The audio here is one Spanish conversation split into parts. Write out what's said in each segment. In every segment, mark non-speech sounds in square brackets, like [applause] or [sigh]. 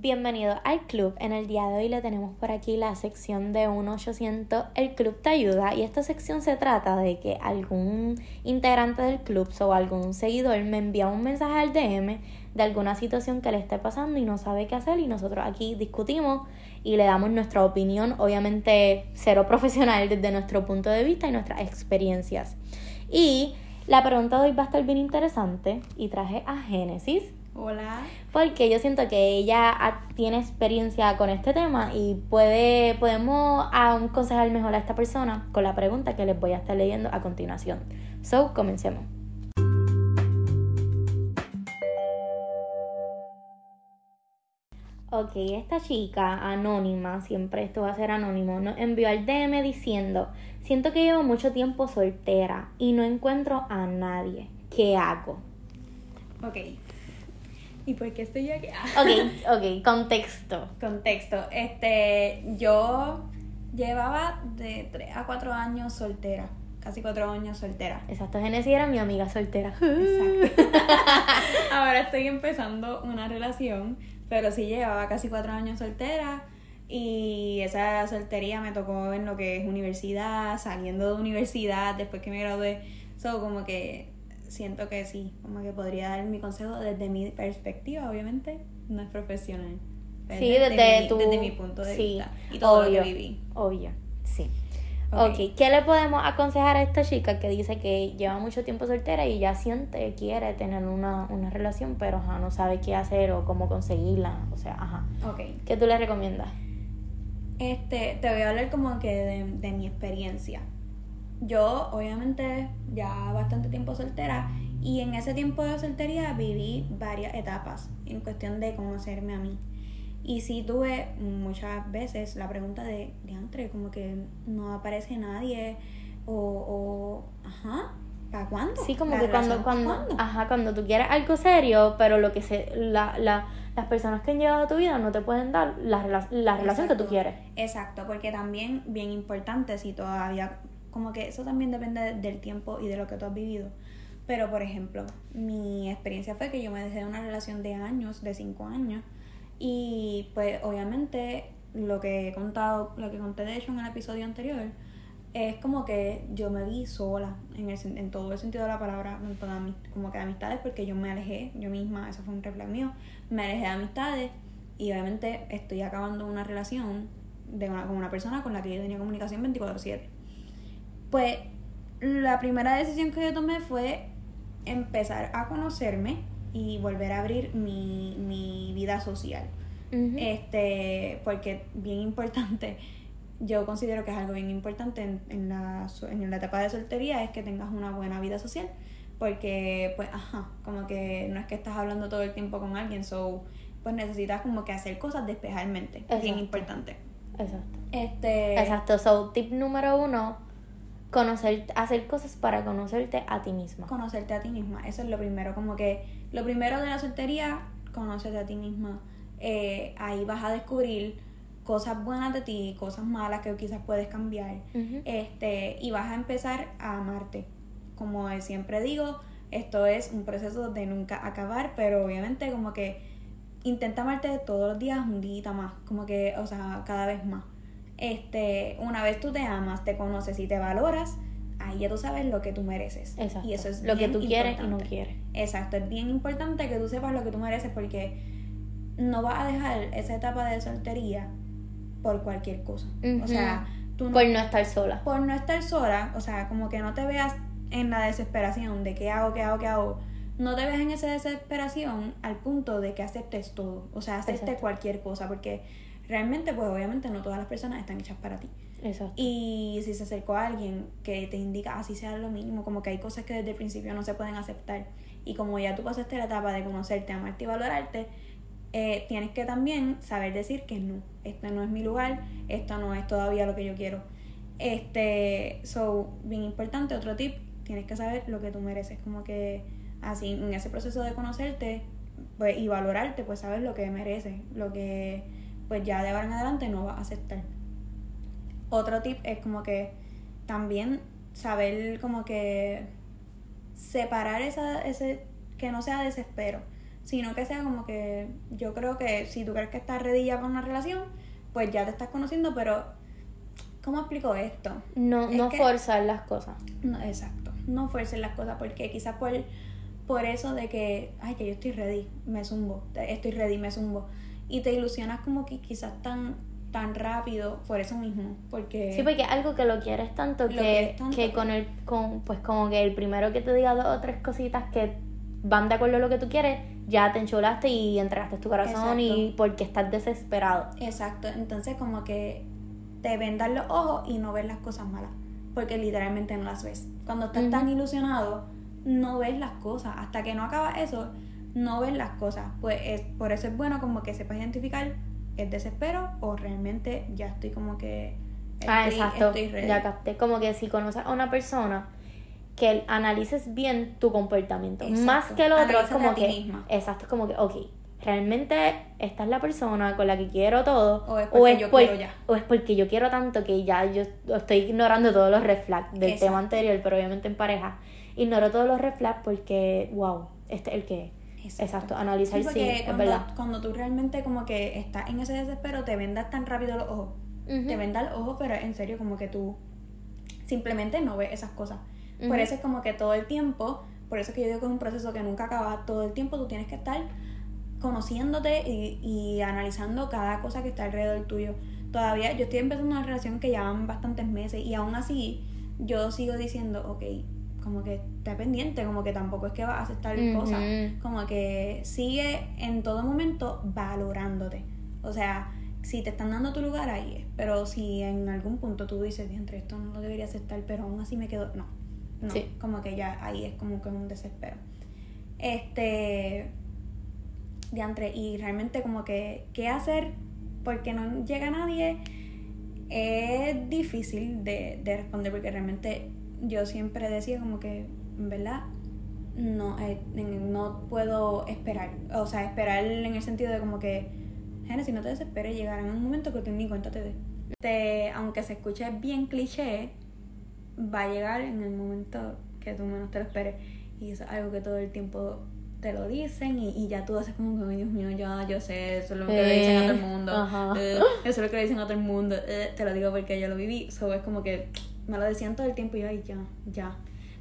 Bienvenido al club. En el día de hoy le tenemos por aquí la sección de 1800 El club te ayuda y esta sección se trata de que algún integrante del club o algún seguidor me envía un mensaje al DM de alguna situación que le esté pasando y no sabe qué hacer y nosotros aquí discutimos y le damos nuestra opinión, obviamente cero profesional desde nuestro punto de vista y nuestras experiencias. Y la pregunta de hoy va a estar bien interesante y traje a Génesis Hola. porque yo siento que ella tiene experiencia con este tema y puede podemos aconsejar mejor a esta persona con la pregunta que les voy a estar leyendo a continuación. So, comencemos. Ok, esta chica anónima, siempre esto va a ser anónimo, nos envió al DM diciendo, siento que llevo mucho tiempo soltera y no encuentro a nadie. ¿Qué hago? Ok. ¿Y por qué estoy aquí? [laughs] Ok, ok, contexto. Contexto. Este, yo llevaba de 3 a 4 años soltera. Casi 4 años soltera. Exacto, Genesis era mi amiga soltera. Exacto. [laughs] Ahora estoy empezando una relación, pero sí llevaba casi 4 años soltera. Y esa soltería me tocó en lo que es universidad, saliendo de universidad, después que me gradué. So, como que siento que sí, como que podría dar mi consejo desde mi perspectiva, obviamente, no es profesional. Sí, desde mi, tu... desde mi punto de sí, vista y todo obvio, lo que viví. Obvio, sí. Ok. ok, ¿qué le podemos aconsejar a esta chica que dice que lleva mucho tiempo soltera y ya siente, quiere tener una, una relación, pero ajá, no sabe qué hacer o cómo conseguirla? O sea, ajá. Ok. ¿Qué tú le recomiendas? Este, te voy a hablar como que de, de mi experiencia. Yo, obviamente, ya bastante tiempo soltera y en ese tiempo de soltería viví varias etapas en cuestión de conocerme a mí. Y sí tuve muchas veces la pregunta de, de como que no aparece nadie o, o ajá, ¿para cuándo? Sí, como ¿La que cuando, cuando, cuándo? ajá, cuando tú quieres algo serio, pero lo que se, la, la, las personas que han llegado a tu vida no te pueden dar la, rela- la relación que tú quieres. Exacto, porque también bien importante si todavía, como que eso también depende de- del tiempo y de lo que tú has vivido. Pero por ejemplo, mi experiencia fue que yo me dejé de una relación de años, de cinco años, y pues obviamente lo que he contado, lo que conté de hecho en el episodio anterior, es como que yo me vi sola en, el, en todo el sentido de la palabra, como que de amistades, porque yo me alejé, yo misma, eso fue un reflejo mío, me alejé de amistades y obviamente estoy acabando una relación con una persona con la que yo tenía comunicación 24/7. Pues la primera decisión que yo tomé fue empezar a conocerme y volver a abrir mi, mi vida social. Este, porque bien importante, yo considero que es algo bien importante en, en la, en la etapa de soltería es que tengas una buena vida social. Porque, pues, ajá, como que no es que estás hablando todo el tiempo con alguien, so, pues necesitas como que hacer cosas, despejar mente. Exacto. Bien importante. Exacto. Este, Exacto. So, tip número uno, conocer, hacer cosas para conocerte a ti misma. conocerte a ti misma. Eso es lo primero, como que lo primero de la soltería, conocerte a ti misma. Eh, ahí vas a descubrir cosas buenas de ti, cosas malas que quizás puedes cambiar. Este, y vas a empezar a amarte. Como siempre digo, esto es un proceso de nunca acabar, pero obviamente como que intenta amarte todos los días un día más, como que, o sea, cada vez más. Este, una vez tú te amas, te conoces y te valoras, ahí ya tú sabes lo que tú mereces. Exacto. Y eso es lo que tú quieres y no quieres. Exacto, es bien importante que tú sepas lo que tú mereces porque no vas a dejar esa etapa de soltería por cualquier cosa. O sea, tú no, Por no estar sola. por no estar sola, o sea, como que no te veas en la desesperación de qué hago, qué hago, qué hago. No te veas en esa desesperación al punto de que aceptes todo, o sea, aceptes Exacto. cualquier cosa, porque realmente, pues obviamente no todas las personas están hechas para ti. Exacto. Y si se acercó a alguien que te indica así sea lo mínimo, como que hay cosas que desde el principio no se pueden aceptar. Y como ya tú pasaste la etapa de conocerte, amarte y valorarte, eh, tienes que también saber decir que no, este no es mi lugar, esto no es todavía lo que yo quiero. Este, so, bien importante, otro tip, tienes que saber lo que tú mereces, como que así en ese proceso de conocerte pues, y valorarte, pues sabes lo que mereces, lo que pues ya de ahora en adelante no vas a aceptar. Otro tip es como que también saber como que separar esa, ese, que no sea desespero, sino que sea como que yo creo que si tú crees que estás ready ya para una relación, pues ya te estás conociendo, pero ¿cómo explico esto? No, no forzar las cosas. No, exacto, no fuerces las cosas porque quizás por, por eso de que, ay, que yo estoy ready, me zumbo, estoy ready, me zumbo. Y te ilusionas como que quizás tan tan rápido por eso mismo porque sí porque algo que lo quieres tanto que, que con el con pues como que el primero que te diga dos o tres cositas que van de acuerdo a lo que tú quieres ya te enchulaste y entregaste tu corazón y porque estás desesperado. Exacto. Entonces como que te vendan los ojos y no ves las cosas malas porque literalmente no las ves. Cuando estás tan ilusionado no ves las cosas. Hasta que no acaba eso no ves las cosas. Pues es, por eso es bueno como que sepas identificar es desespero o realmente ya estoy como que... ah, exacto, ya capté. Como que si conoces a una persona, que analices bien tu comportamiento. Más que el otro, es como que... Exacto, es como que, ok, realmente esta es la persona con la que quiero todo o es porque yo quiero ya. o es porque yo quiero tanto que ya yo estoy ignorando todos los red del tema anterior pero obviamente en pareja ignoro todos los red porque wow este es el que Exacto, analizar sí, es cuando, verdad. Cuando tú realmente como que estás en ese desespero, te vendas tan rápido los ojos. Te vendas los ojos, pero en serio como que tú simplemente no ves esas cosas. Por eso es como que todo el tiempo, por eso que yo digo que es un proceso que nunca acaba, todo el tiempo tú tienes que estar conociéndote y, y analizando cada cosa que está alrededor tuyo. Todavía yo estoy empezando una relación que llevan bastantes meses y aún así yo sigo diciendo, ok, como que está pendiente, como que tampoco es que vas a aceptar cosas, como que sigue en todo momento valorándote. O sea, si te están dando tu lugar ahí es, pero si en algún punto tú dices, entre esto no lo debería aceptar, pero aún así me quedo, no, no, como que ya ahí es como que un desespero. Este, diantre, y realmente como que, ¿qué hacer? Porque no llega nadie, es difícil de, de responder porque realmente yo siempre decía como que, en verdad, no, eh, no puedo esperar. O sea, esperar en el sentido de como que, gente, si no te desesperes, llegará en un momento que tú ni cuenta te dé. aunque se escuche bien cliché, va a llegar en el momento que tú menos te lo esperes. Y eso es algo que todo el tiempo te lo dicen y, y ya tú haces como que, Dios mío, ya yo sé, eso es lo que le dicen a todo el mundo. Eh, eso es lo que le dicen a todo el mundo. Eh, te lo digo porque yo lo viví. So, es como que me lo decían todo el tiempo y yo, ay, ya, ya.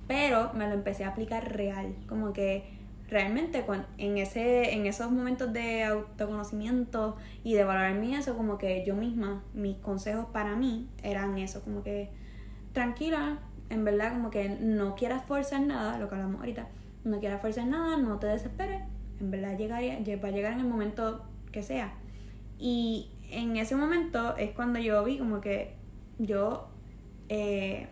Pero me lo empecé a aplicar real, como que realmente en, ese, en esos momentos de autoconocimiento y de valorarme eso, como que yo misma, mis consejos para mí eran eso, como que tranquila, en verdad, como que no quieras forzar nada, lo que hablamos ahorita, no quieras forzar nada, no te desesperes, en verdad llegaría, va a llegar en el momento que sea. Y en ese momento es cuando yo vi como que yo eh,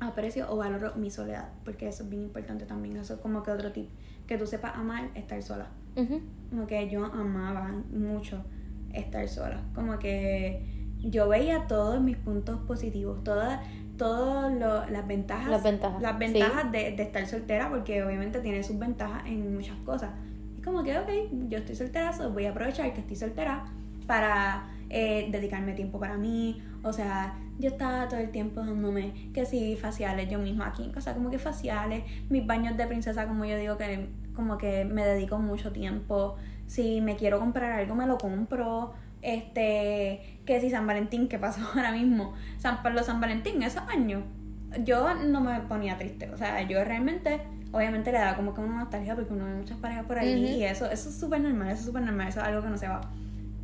aprecio o valoro mi soledad, porque eso es bien importante también, eso es como que otro tip, que tú sepas amar estar sola. Como que yo amaba mucho estar sola, como que yo veía todos mis puntos positivos, todas todas las ventajas, las ventajas, las ventajas de, de, estar soltera, porque obviamente tiene sus ventajas en muchas cosas. Y como que, ok, yo estoy soltera, so voy a aprovechar que estoy soltera para eh, dedicarme tiempo para mí, o sea, yo estaba todo el tiempo dándome que sí, faciales yo misma aquí en casa, como que faciales, mis baños de princesa, como yo digo que como que me dedico mucho tiempo. Si me quiero comprar algo, me lo compro. Este, que si San Valentín, ¿qué pasó ahora mismo? San Pablo San Valentín, esos años, yo no me ponía triste. O sea, yo realmente, obviamente le daba como que una nostalgia porque uno ve muchas parejas por ahí y eso, eso es súper normal, eso es súper normal, eso es algo que no se va.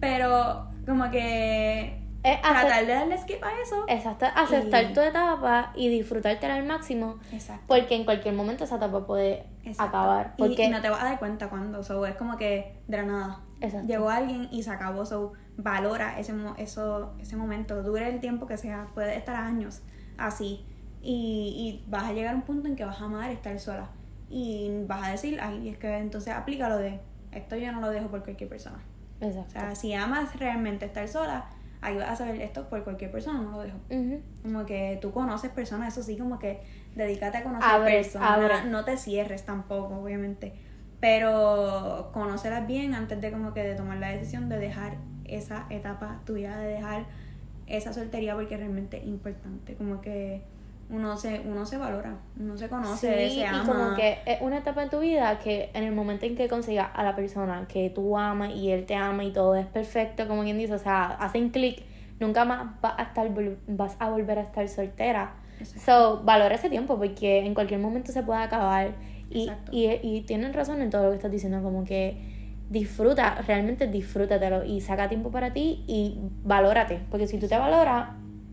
Pero como que tratar de darle skip a eso. Exacto, aceptar tu etapa y disfrutártela al máximo. Exacto. Porque en cualquier momento esa etapa puede acabar. Porque... Y, no te vas a dar cuenta cuando. So, es como que de la nada. Exacto. Llegó alguien y se acabó. So, valora ese, eso, ese momento. Dure el tiempo que sea. Puede estar años así. Y, y vas a llegar a un punto en que vas a amar estar sola. Y vas a decir, ay, es que entonces aplica lo de esto yo no lo dejo por cualquier persona. Exacto. O sea, si amas realmente estar sola, ahí vas a saber esto por cualquier persona, no lo dejo. Como que tú conoces personas, eso sí, como que dedícate a conocer personas. No te cierres tampoco, obviamente. Pero conocerlas bien antes de como que de tomar la decisión de dejar esa etapa tuya, de dejar esa soltería porque es realmente importante. Como que uno se, uno se valora, uno se conoce, Sí, se ama. y como que es una etapa en tu vida que en el momento en que consigas a la persona que tú amas y él te ama y todo es perfecto, como quien dice, o sea, hacen clic, nunca más vas a, estar, vas a volver a estar soltera. Exacto. So, valora ese tiempo porque en cualquier momento se puede acabar. Y, y, y tienen razón en todo lo que estás diciendo, como que disfruta, realmente disfrútatelo y saca tiempo para ti y valórate. Porque si tú te valoras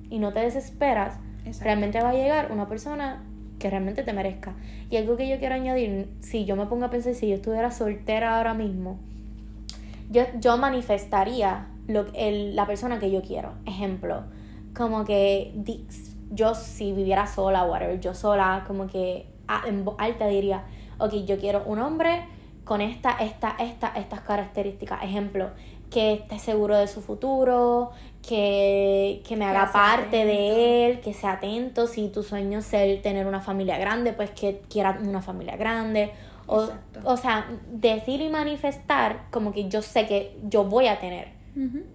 y no te desesperas, Realmente va a llegar una persona que realmente te merezca. Y algo que yo quiero añadir, si yo me pongo a pensar, si yo estuviera soltera ahora mismo, yo, yo manifestaría lo, el, la persona que yo quiero. Ejemplo, como que yo si viviera sola, whatever, yo sola, como que en voz alta diría, ok, yo quiero un hombre con esta, esta, esta, estas características. Ejemplo, que esté seguro de su futuro, que, que me Que haga parte atento. de él, que sea atento. Si tu sueño es el tener una familia grande, pues que quiera una familia grande. O, o sea, decir y manifestar como que yo sé que yo voy a tener.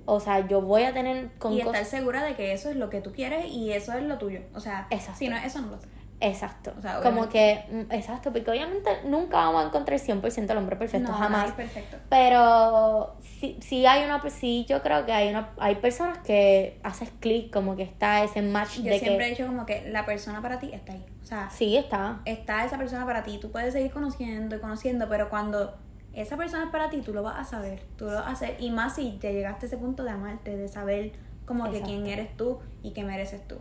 O sea, yo voy a tener con y estar cosas. segura de que eso es lo que tú quieres y eso es lo tuyo. O sea, Exacto. si no es eso, no lo haces. Exacto. O sea, como que, mm, exacto, porque obviamente nunca vamos a encontrar 100% el hombre perfecto, no, jamás. es perfecto. Pero sí, sí hay una, sí yo creo que hay una, hay personas que haces clic, como que está ese match Yo de siempre he que dicho como que la persona para ti está ahí. O sea, sí está. está esa persona para ti. Tú puedes seguir conociendo y conociendo, pero cuando esa persona es para ti, tú lo vas a saber. Tú lo vas a hacer. Y más si te llegaste a ese punto de amarte, de saber como que quién eres tú y qué mereces tú.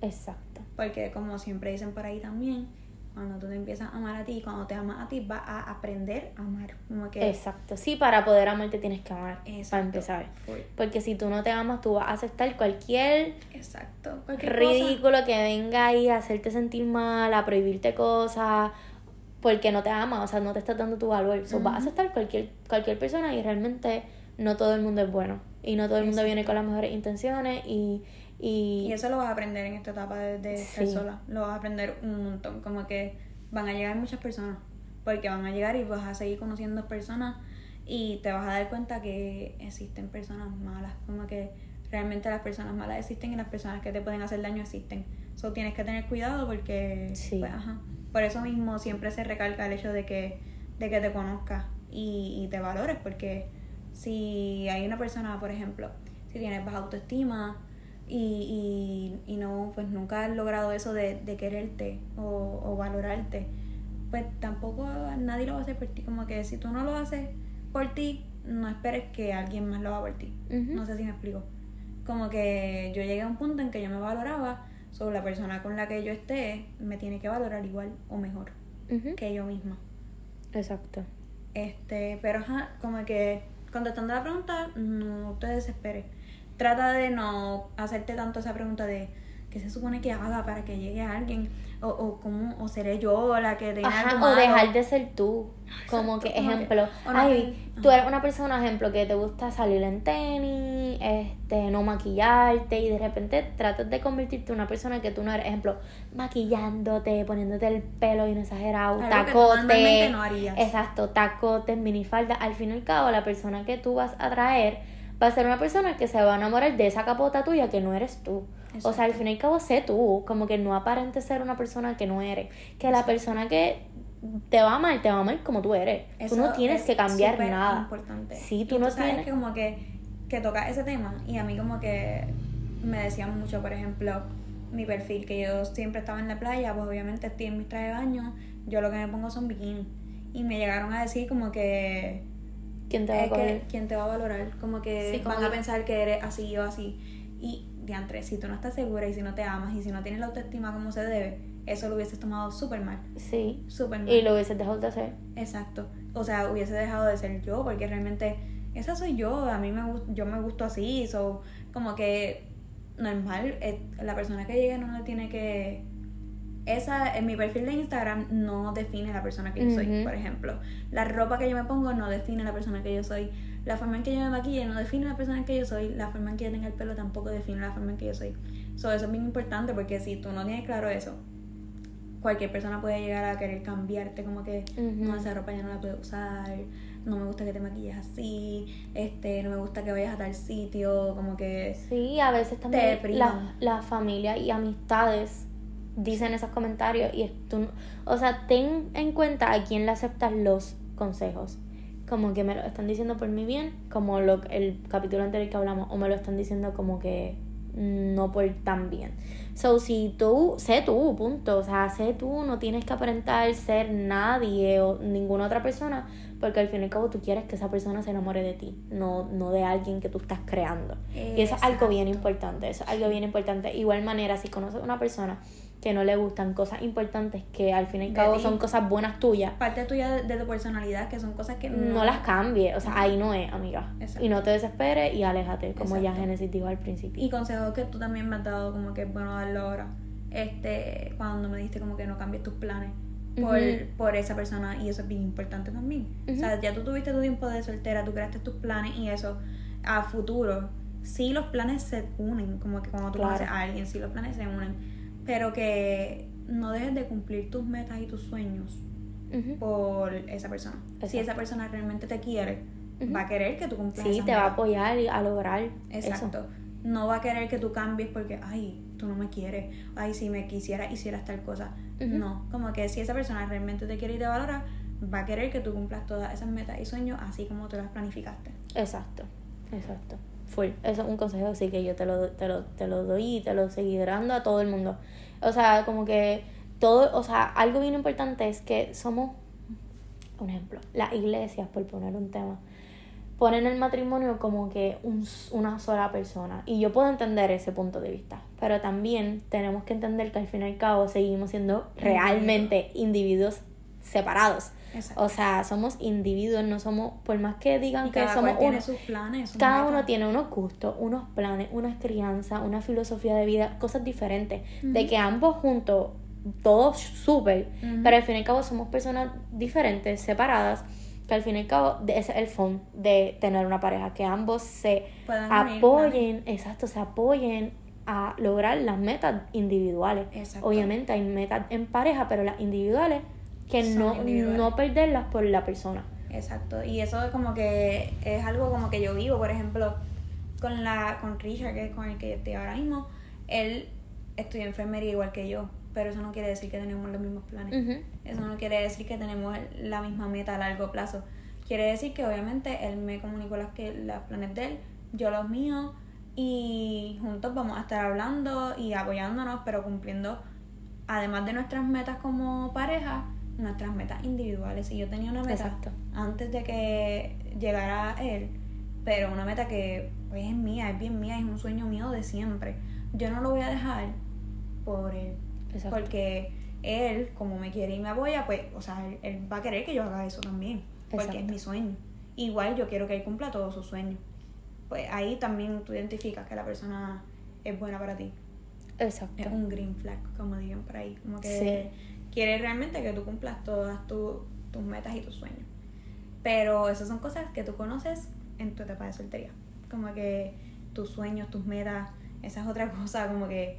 Exacto. Porque como siempre dicen por ahí también, cuando tú te empiezas a amar a ti, cuando te amas a ti, vas a aprender a amar. Como que Exacto. Sí, para poder amarte tienes que amar, para Exacto. empezar. Full. Porque si tú no te amas, tú vas a aceptar cualquier Exacto. Cualquier cosa. ridículo que venga ahí a hacerte sentir mal, a prohibirte cosas, porque no te ama, o sea, no te estás dando tu valor. So, vas a aceptar cualquier, cualquier persona y realmente no todo el mundo es bueno. Y no todo el mundo Exacto. viene con las mejores intenciones y... y, Y eso lo vas a aprender en esta etapa de, de estar Sí. sola. Lo vas a aprender un montón. Como que van a llegar muchas personas. Porque van a llegar y vas a seguir conociendo personas y te vas a dar cuenta que existen personas malas. Como que realmente las personas malas existen y las personas que te pueden hacer daño existen. So tienes que tener cuidado porque Sí. pues, ajá. por eso mismo siempre se recalca el hecho de que, de que te conozcas y, y te valores. Porque si hay una persona, por ejemplo, si tienes baja autoestima y, y, y no, pues nunca has logrado eso de, de quererte o, o valorarte, pues tampoco nadie lo va a hacer por ti. Como que si tú no lo haces por ti, no esperes que alguien más lo haga por ti. No sé si me explico. Como que yo llegué a un punto en que yo me valoraba, sobre la persona con la que yo esté me tiene que valorar igual o mejor que yo misma. Exacto. Este, pero ajá, como que contestando la pregunta, no te desesperes. Trata de no hacerte tanto esa pregunta de qué se supone que haga para que llegue alguien o, o cómo o seré yo la que tenga Ajá, algo o dejar de ser tú. Exacto, que, como que- ejemplo, ay, tú eres una persona, ejemplo, que te gusta salir en tenis, este, no maquillarte y de repente tratas de convertirte en una persona que tú no eres, ejemplo, maquillándote, poniéndote el pelo bien exagerado, tacote, no harías. exacto, tacotes, minifalda, al fin y al cabo la persona que tú vas a traer va a ser una persona que se va a enamorar de esa capota tuya que no eres tú. O sea, al fin y al cabo sé tú, como que no aparente ser una persona que no eres, que la persona que te va a amar, te va a amar como tú eres. Eso tú no tienes es que cambiar nada. importante. Sí, tú Y no sabes tienes- que como que, que toca ese tema y a mí como que me decían mucho, por ejemplo, mi perfil, que yo siempre estaba en la playa, pues obviamente estoy en mis trajes de baño, yo lo que me pongo son bikinis. Y me llegaron a decir como que ¿Quién te va a coger? quién te va a valorar, como que Sí, como van a pensar que eres así o así. Y diantre, si tú no estás segura y si no te amas y si no tienes la autoestima como se debe, eso lo hubieses tomado súper mal, Sí. súper mal. Y lo hubieses dejado de hacer. Exacto. O sea, hubiese dejado de ser yo, porque realmente esa soy yo, a mí me yo me gusto así, so, como que normal, eh, la persona que llegue no le tiene que esa en mi perfil de Instagram no define la persona que yo soy, por ejemplo. La ropa que yo me pongo no define la persona que yo soy. La forma en que yo me maquille no define la persona que yo soy. La forma en que yo tenga el pelo tampoco define la forma en que yo soy. So, eso es bien importante porque si tú no tienes claro eso, cualquier persona puede llegar a querer cambiarte, como que no, esa ropa ya no la puedo usar, no me gusta que te maquilles así, este, no me gusta que vayas a tal sitio, como que Sí, a veces también la, la familia y amistades dicen esos comentarios y tú, o sea, ten en cuenta a quién le aceptas los consejos. Como que me lo están diciendo por mi bien, como lo, el capítulo anterior que hablamos, o me lo están diciendo como que no por tan bien. So, si tú, sé tú, punto. O sea, sé tú, no tienes que aparentar ser nadie o ninguna otra persona, porque al fin y al cabo tú quieres que esa persona se enamore de ti, no, no de alguien que tú estás creando. Y eso es algo bien importante, eso es algo bien importante. Igual manera, si conoces a una persona que no le gustan cosas importantes que al fin y al cabo son cosas buenas tuyas. Parte tuya de, tu personalidad, que son cosas que no, las cambie, o sea, ahí no es, amiga. Y no te desesperes y aléjate, como ya Genesis dijo al principio. Y consejos que tú también me has dado, como que es bueno darlo ahora, este, cuando me diste como que no cambies tus planes. Por, por esa persona y eso es bien importante también. O sea, ya tú tuviste tu tiempo de soltera, tú creaste tus planes y eso a futuro, sí los planes se unen, como que cuando tú conoces a alguien, sí los planes se unen pero que no dejes de cumplir tus metas y tus sueños por esa persona. Si esa persona realmente te quiere, va a querer que tú cumplas. Sí, te va a apoyar a lograr. Exacto. No va a querer que tú cambies porque, ay, tú no me quieres, ay, si me quisiera, hicieras tal cosa. No, como que si esa persona realmente te quiere y te valora, va a querer que tú cumplas todas esas metas y sueños así como tú las planificaste. Exacto, exacto. Full. Eso es un consejo así que yo te lo, te lo, te lo doy y te lo seguiré dando a todo el mundo. O sea, como que todo, o sea, algo bien importante es que somos, un ejemplo, las iglesias, por poner un tema, ponen el matrimonio como que un, una sola persona. Y yo puedo entender ese punto de vista, pero también tenemos que entender que al fin y al cabo seguimos siendo realmente individuos separados. O sea, somos individuos, no somos, por más que digan que somos uno, sus planes, cada uno tiene unos gustos, unos planes, una crianza, una filosofía de vida, cosas diferentes. De que ambos juntos, todos súper, pero al fin y al cabo somos personas diferentes, separadas que al fin y al cabo ese es el fondo de tener una pareja, que ambos se apoyen, exacto, se apoyen a lograr las metas individuales. Obviamente hay metas en pareja, pero las individuales que no, no perderlas por la persona. Exacto, y eso es como que es algo como que yo vivo, por ejemplo, con la con Richard, que es con el que estoy ahora mismo, él estudia enfermería igual que yo, pero eso no quiere decir que tenemos los mismos planes. Eso no quiere decir que tenemos la misma meta a largo plazo. Quiere decir que obviamente él me comunicó las que los planes de él, yo los míos y juntos vamos a estar hablando y apoyándonos, pero cumpliendo además de nuestras metas como pareja, nuestras metas individuales. Y yo tenía una meta antes de que llegara él, pero una meta que pues, es mía, es bien mía, es un sueño mío de siempre. Yo no lo voy a dejar por él. Porque él, como me quiere y me apoya, pues, o sea, él, va a querer que yo haga eso también. Porque es mi sueño. Igual yo quiero que él cumpla todos sus sueños. Pues ahí también tú identificas que la persona es buena para ti. Exacto. Es un green flag, como digan por ahí. Como que quiere realmente que tú cumplas todas tus metas y tus sueños. Pero esas son cosas que tú conoces en tu etapa de soltería. Como que tus sueños, tus metas, esa es otra [laughs] cosa, como que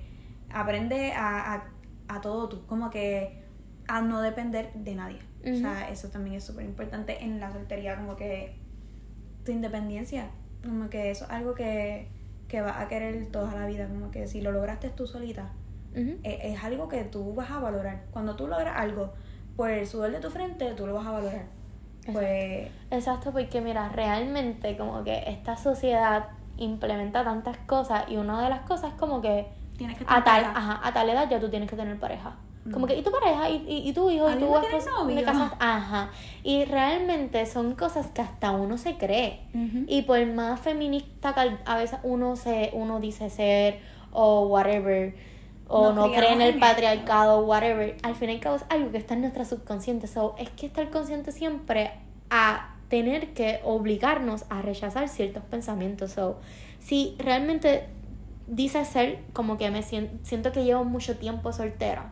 aprende a, a, todo tú, como que a no depender de nadie. O sea, eso también es súper importante en la soltería, como que tu independencia, como que eso es algo que, que vas a querer toda la vida, como que si lo lograste tú solita, e, es, algo que tú vas a valorar. Cuando tú logras algo por el sudor de tu frente, tú lo vas a valorar. Pues... Exacto, porque mira, realmente como que esta sociedad implementa tantas cosas y una de las cosas es como que, tienes que a tal, ajá, a tal edad ya tú tienes que tener pareja. Como que, y tu pareja, y, y, tu hijo, y tu me casas, ajá. Y realmente son cosas que hasta uno se cree. Y por más feminista que a veces uno se, uno dice ser, o whatever, o no, cree en el patriarcado, whatever, al fin y al cabo es algo que está en nuestra subconsciente. So, es que está el consciente siempre a tener que obligarnos a rechazar ciertos pensamientos. So, si realmente dices ser como que me siento, siento que llevo mucho tiempo soltera,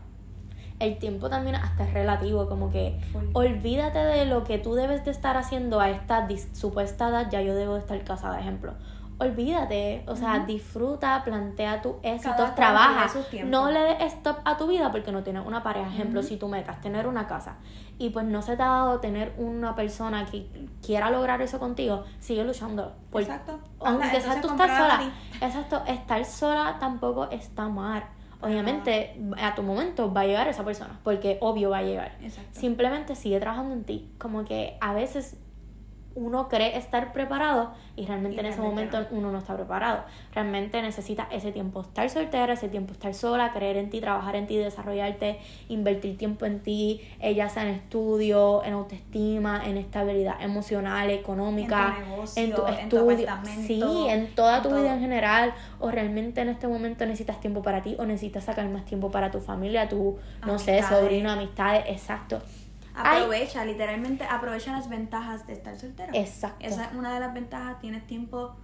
el tiempo también hasta es relativo, como que olvídate de lo que tú debes de estar haciendo a esta supuesta edad, ya yo debo de estar casada, ejemplo olvídate, o sea, disfruta, plantea tus éxitos, trabaja. No le des stop a tu vida porque no tienes una pareja. Ejemplo, si tú metas tener una casa y pues no se te ha dado tener una persona que quiera lograr eso contigo, sigue luchando. exacto. Aunque tú estás sola. Exacto, estar sola tampoco está mal. obviamente a tu momento va a llegar esa persona, porque obvio va a llegar. Exacto. Simplemente sigue trabajando en ti, como que a veces uno cree estar preparado y realmente Y en ese momento uno no está preparado. Realmente necesita ese tiempo estar soltera, ese tiempo estar sola, creer en ti, trabajar en ti, desarrollarte, invertir tiempo en ti, eh, ya sea en estudio, en autoestima, en estabilidad emocional, económica, En tu negocio, en tu en tu estudio, sí, en toda en tu todo. vida en general, o realmente en este momento necesitas tiempo para ti o necesitas sacar más tiempo para tu familia, tu, no sé, sobrino, amistades, exacto. Ay, Aprovecha, literalmente aprovecha las ventajas de estar soltero. Exacto. Esa es una de las ventajas, tienes tiempo,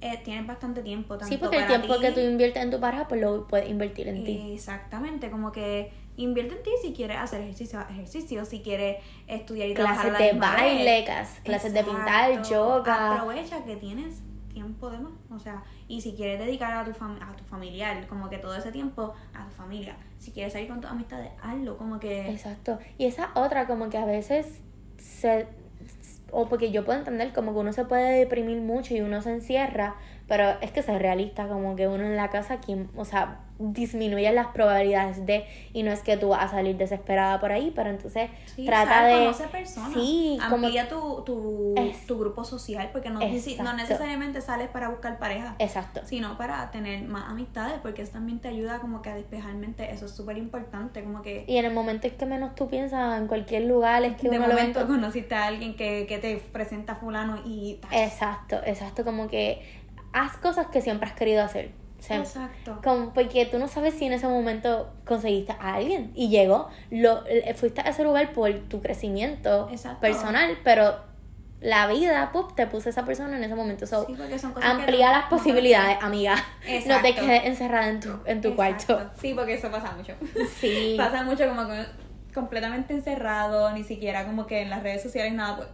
eh, tienes bastante tiempo. Tanto Sí, porque el para tiempo ti- que tú inviertes en tu pareja, pues lo puedes invertir en ti. Exactamente, como que invierte en ti si quieres hacer ejercicio, ejercicio si quieres estudiar y trabajar Clases a la de baile, clases de pintar, yoga. Aprovecha que tienes tiempo de más, o sea, y si quieres dedicar a tu fam- a tu familiar, como que todo ese tiempo a tu familia. Si quieres salir con tus amistades, hazlo, como que Exacto. Y esa otra, como que a veces se. O porque yo puedo entender como que uno se puede deprimir mucho y uno se encierra, pero es que ser realista, como que uno en la casa, quien, o sea, disminuye las probabilidades de. Y no es que tú vas a salir desesperada por ahí, pero entonces Sí, trata de. conoce personas. Sí, como. Amplía tu, tu, Es- tu grupo social, porque no, no necesariamente sales para buscar pareja, Exacto. sino para tener más amistades, porque eso también te ayuda como que a despejar mente, eso es súper importante, como que Y en el momento en que menos tú piensas en cualquier lugar, es que de uno momento conociste a alguien que, que te presenta fulano y... Exacto, exacto, como que haz cosas que siempre has querido hacer. O sea, Exacto. como porque tú no sabes si en ese momento conseguiste a alguien y llegó, lo, eh, fuiste a ese lugar por tu crecimiento Exacto. personal, pero la vida, pup, te puso esa persona en ese momento. So, Sí, porque son cosas que amplía no- las posibilidades, amiga. [laughs] No Exacto. te quedes encerrada en tu, en tu Exacto. cuarto. Sí, porque eso pasa mucho. Sí. [laughs] Pasa mucho como que completamente encerrado, ni siquiera como que en las redes sociales nada, pues,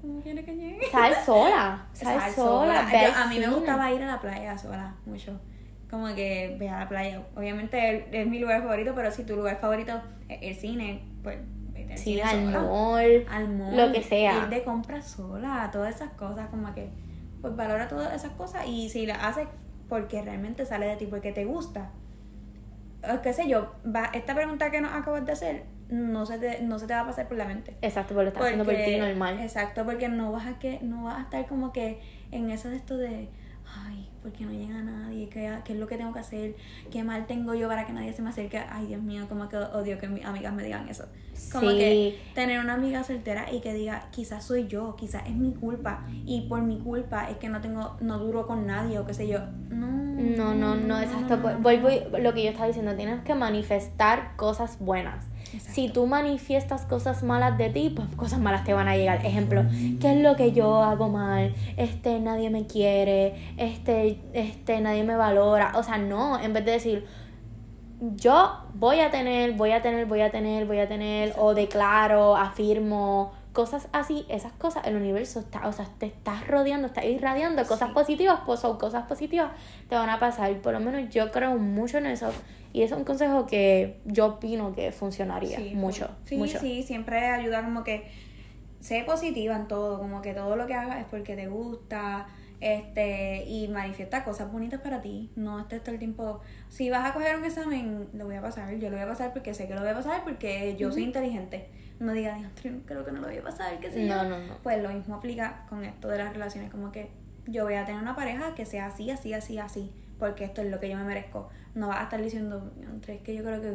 ¿cómo quiere que llegue? Sal sola, [laughs] sal, Sal sola. Yo- a mí me gustaba ir a la playa sola, mucho. Como que ve a la playa. Obviamente es mi lugar favorito, pero si tu lugar favorito es el cine, pues vete al Sí, cine al sola. mall, Al mall, lo que sea. Ir de compras sola, todas esas cosas, como que, pues valora todas esas cosas y si las haces porque realmente sale de ti, porque te gusta. O qué sé yo, va, esta pregunta que nos acabas de hacer no se te, no se te va a pasar por la mente. Exacto, porque lo estás haciendo por ti normal. Exacto, porque no vas a que no vas a estar como que en eso de esto de ay, porque no llega nadie, ¿Qué, qué es lo que tengo que hacer, qué mal tengo yo para que nadie se me acerque, ay Dios mío, como que odio que mis amigas me digan eso. Como Sí. que tener una amiga soltera y que diga, quizás soy yo, quizás es mi culpa y por mi culpa es que no tengo, no duro con nadie o qué sé yo. No. No, no, no, exacto. no, no, Vuelvo y- lo que yo estaba diciendo, tienes que manifestar cosas buenas. Exacto. Si tú manifiestas cosas malas de ti, pues cosas malas te van a llegar. Ejemplo, ¿qué es lo que yo hago mal? Este, nadie me quiere, este, este, nadie me valora. O sea, no, en vez de decir, yo voy a tener, voy a tener, voy a tener, voy a tener, o declaro, afirmo, cosas así, esas cosas, el universo está, o sea, te estás rodeando, estás irradiando cosas Sí. positivas, pues son cosas positivas, te van a pasar. Por lo menos yo creo mucho en eso. Y es un consejo que yo opino que funcionaría Sí, mucho, sí, mucho. sí, siempre ayuda como que sé positiva en todo, como que todo lo que hagas es porque te gusta, este, y manifiesta cosas bonitas para ti, no estés todo el tiempo, si vas a coger un examen, lo voy a pasar, yo lo voy a pasar porque sé que lo voy a pasar porque yo soy inteligente, no digas, "Diantre, creo que no lo voy a pasar, qué sé yo". No, no, no. Pues lo mismo aplica con esto de las relaciones, como que yo voy a tener una pareja que sea así, así, así, así, porque esto es lo que yo me merezco. No vas a estar diciendo, "Diantre, es que yo creo que,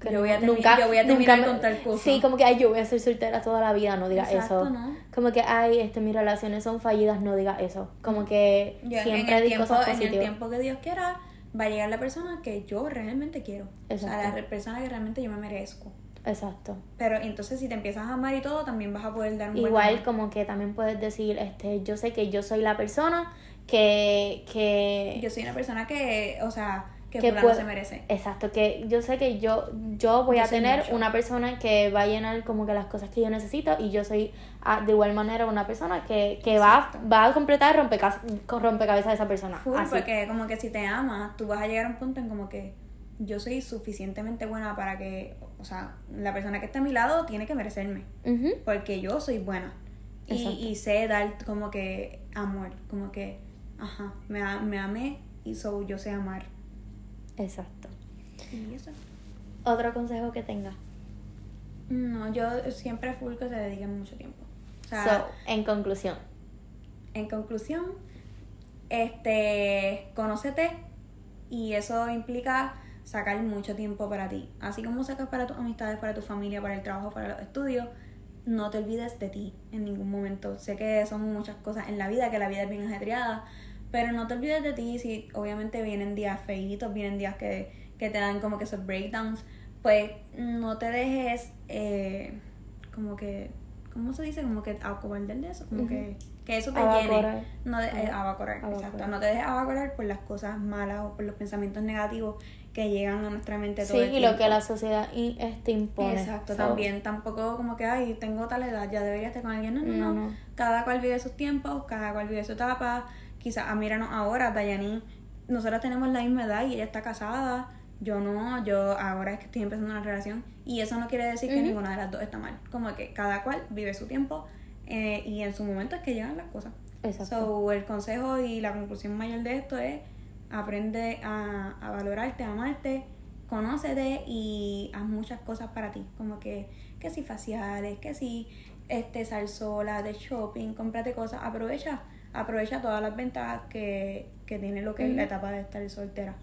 Que yo, voy a nunca- yo voy a nunca terminar me- con tal cosa. Sí, como que ay, yo voy a ser soltera toda la vida, no digas Exacto, eso. ¿no? Como que ay, este, mis relaciones son fallidas, no digas eso. Como que Yo en siempre el di tiempo, cosas en el tiempo que Dios quiera, va a llegar la persona que yo realmente quiero. O sea, Exacto. la persona que realmente yo me merezco. Exacto. Pero entonces si te empiezas a amar y todo, también vas a poder dar un buen Igual amor. como que también puedes decir, este, yo sé que yo soy la persona que, que Yo soy una persona que, o sea, que, que puede- se merece. Exacto, que yo sé que yo, yo voy Yo a tener mucho. una persona que va a llenar como que las cosas que yo necesito y yo soy ah, de igual manera una persona que, que va, va a completar rompecabezas, rompecabezas de esa persona. Full, Así. porque como que si te amas, tú vas a llegar a un punto en como que yo soy suficientemente buena para que, o sea, la persona que está a mi lado tiene que merecerme. Porque yo soy buena y, y sé dar como que amor, como que, ajá, me, me amé y so, yo sé amar. Exacto. Y eso. Otro consejo que tenga. No, yo siempre full que se dediquen mucho tiempo. O sea, So, en conclusión. en conclusión, este, conócete y eso implica sacar mucho tiempo para ti. Así como sacas para tus amistades, para tu familia, para el trabajo, para los estudios, no te olvides de ti en ningún momento. Sé que son muchas cosas en la vida, que la vida es bien ajetreada, pero no te olvides de ti. Si obviamente vienen días feitos, vienen días que, que te dan como que esos breakdowns, pues no te dejes eh, como que, ¿cómo se dice? Como que acobardar de eso, como que, que eso te Abacorar. llene. No de, eh, Aba- abacorar, abacorar. exacto. No te dejes abacorar por las cosas malas o por los pensamientos negativos que llegan a nuestra mente todo Sí, el y lo que la sociedad i- este impone. Exacto, So, también tampoco como que, ay, tengo tal edad, ya debería estar con alguien. No, no, No. Cada cual vive sus tiempos, cada cual vive su etapa. Quizás, ah, míranos ahora, Dayani, nosotros tenemos la misma edad y ella está casada. Yo no, yo ahora es que estoy empezando una relación. Y eso no quiere decir que ninguna de las dos está mal. Como que cada cual vive su tiempo eh, y en su momento es que llegan las cosas. Exacto. So, el consejo y la conclusión mayor de esto es aprende a, a valorarte, a amarte, conócete y haz muchas cosas para ti. Como que, que si faciales, que si este, sal sola, de shopping, cómprate cosas, aprovecha, aprovecha todas las ventajas que, que tiene lo que es la etapa de estar soltera.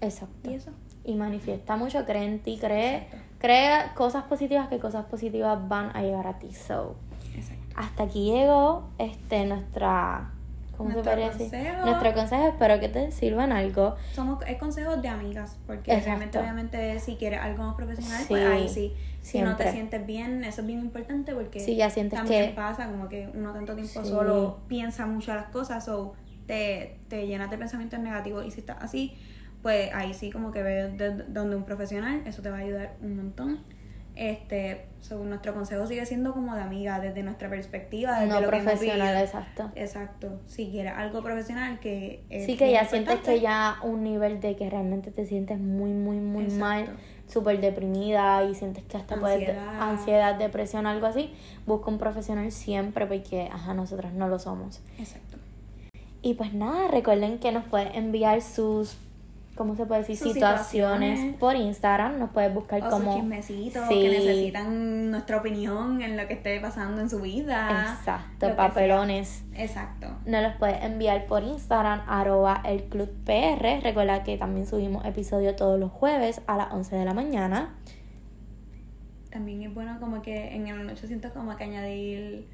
Exacto. Y eso. Y manifiesta mucho, cree en ti, cree, Exacto. cosas positivas que cosas positivas van a llegar a ti. So, Exacto. hasta aquí llegó este nuestra ¿cómo Nuestro se decir? consejo. Nuestro consejo, espero que te sirvan algo. Somos, es consejos de amigas, porque Exacto. realmente, obviamente, si quieres algo más profesional, Sí, pues ahí sí. Si no te sientes bien, eso es bien importante porque Si ya sientes también que- pasa como que uno tanto tiempo Sí. solo piensa mucho las cosas o te, te llenas de pensamientos negativos y si estás así, pues ahí sí como que ve de- de- donde un profesional, eso te va a ayudar un montón. Este, según nuestro consejo sigue siendo como de amiga, desde nuestra perspectiva, desde No lo profesional, exacto. Exacto. Si quieres algo profesional que es Sí que ya sientes que ya un nivel de que realmente te sientes muy, muy, muy Exacto. mal, súper deprimida y sientes que hasta puedes Ansiedad. ansiedad, depresión, algo así, busca un profesional siempre porque, ajá, nosotros no lo somos. Exacto. Y pues nada, recuerden que nos pueden enviar sus, ¿cómo se puede decir? Situaciones, situaciones. por Instagram, nos puedes buscar O como... chismecitos Sí. que necesitan nuestra opinión en lo que esté pasando en su vida. Exacto, papelones. Exacto. Nos los puedes enviar por Instagram, arroba el club PR. Recuerda que también subimos episodio todos los jueves a las 11 de la mañana. También es bueno como que en el 800 como que añadir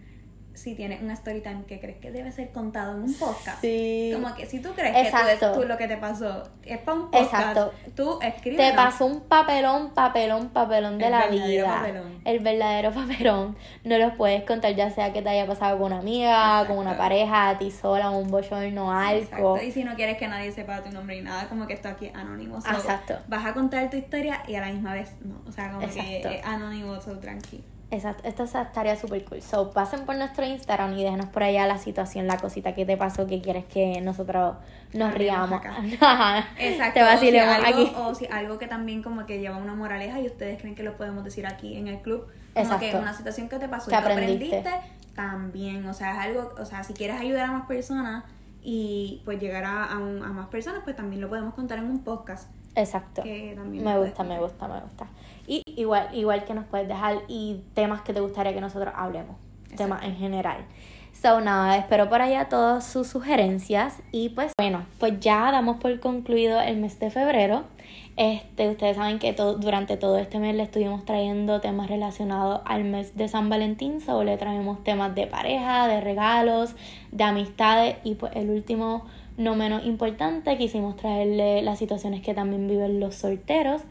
si tienes un story time que crees que debe ser contado en un podcast. Sí. Como que si tú crees que tú, lo que te pasó es para un podcast, Exacto. tú escribe. Te pasó un papelón, papelón, papelón de El la verdadero vida. papelón. El verdadero [laughs] papelón. No los puedes contar, ya sea que te haya pasado con una amiga, con una pareja, a ti sola, un bochorno, algo. Exacto. Y si no quieres que nadie sepa tu nombre ni nada, como que esto aquí es anónimo. So, Exacto. Vas a contar tu historia y a la misma vez no. O sea, como que es anónimo, so tranqui. Exacto, esto es- estaría súper cool. So, pasen por nuestro Instagram y déjenos por allá la situación, la cosita que te pasó que quieres que nosotros nos riamos. [laughs] Exacto. Te vacilemos o si algo, aquí. O si algo que también como que lleva una moraleja y ustedes creen que lo podemos decir aquí en el club. Como Exacto. que una situación que te pasó Que y aprendiste. aprendiste, también. O sea, es algo, o sea, si quieres ayudar a más personas y pues llegar a, a un- a más personas, pues también lo podemos contar en un podcast. Exacto. Que también Me gusta, me gusta, me gusta. Y igual, igual que nos puedes dejar y temas que te gustaría que nosotros hablemos. Temas en general. So, nada, espero por allá todas sus sugerencias. Y pues, bueno, pues ya damos por concluido el mes de febrero. Este, ustedes saben que todo, durante todo este mes le estuvimos trayendo temas relacionados al mes de San Valentín. So, le traemos temas de pareja, de regalos, de amistades. Y pues el último, no menos importante, quisimos traerle las situaciones que también viven los solteros.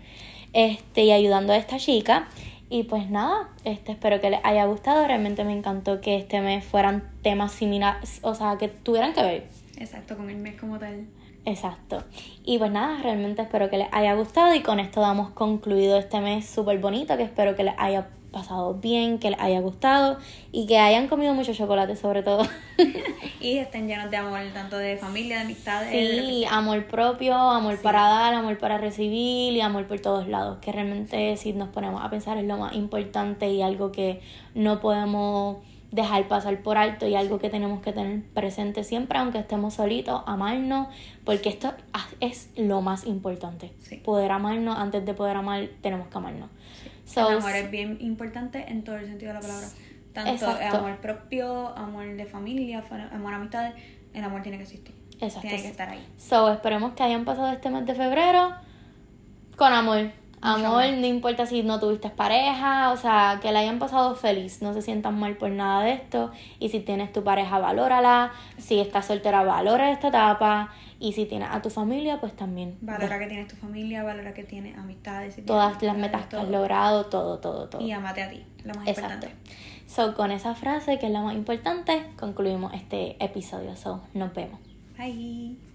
Este, y ayudando a esta chica. Y pues nada, este, espero que les haya gustado. Realmente me encantó que este mes fueran temas similares, o sea, que tuvieran que ver. Exacto, con el mes como tal. Exacto. Y pues nada, realmente espero que les haya gustado y con esto damos concluido este mes súper bonito, que espero que les haya pasado bien, que les haya gustado y que hayan comido mucho chocolate sobre todo. [laughs] Y estén llenos de amor, tanto de familia, de amistades. Sí, amor propio, amor Sí. para dar, amor para recibir y amor por todos lados, que realmente si nos ponemos a pensar es lo más importante y algo que no podemos dejar pasar por alto y algo que tenemos que tener presente siempre, aunque estemos solitos, amarnos, porque esto es lo más importante. Poder amarnos, antes de poder amar, tenemos que amarnos. El amor es bien importante en todo el sentido de la palabra. Tanto amor propio, amor de familia, amor a amistades, el amor tiene que existir. Exacto. Tiene que estar ahí. So, esperemos que hayan pasado este mes de febrero con amor. Amor, no importa si no tuviste pareja, o sea, que la hayan pasado feliz, no se sientan mal por nada de esto. Y si tienes tu pareja, valórala. Si estás soltera, valora esta etapa. Y si tienes a tu familia, pues también. Valora que tienes tu familia, valora que tienes amistades. Todas las metas que has logrado, todo, todo, todo. Y amate a ti, lo más Exacto. importante. So, con esa frase, que es la más importante, concluimos este episodio. So, nos vemos. Bye.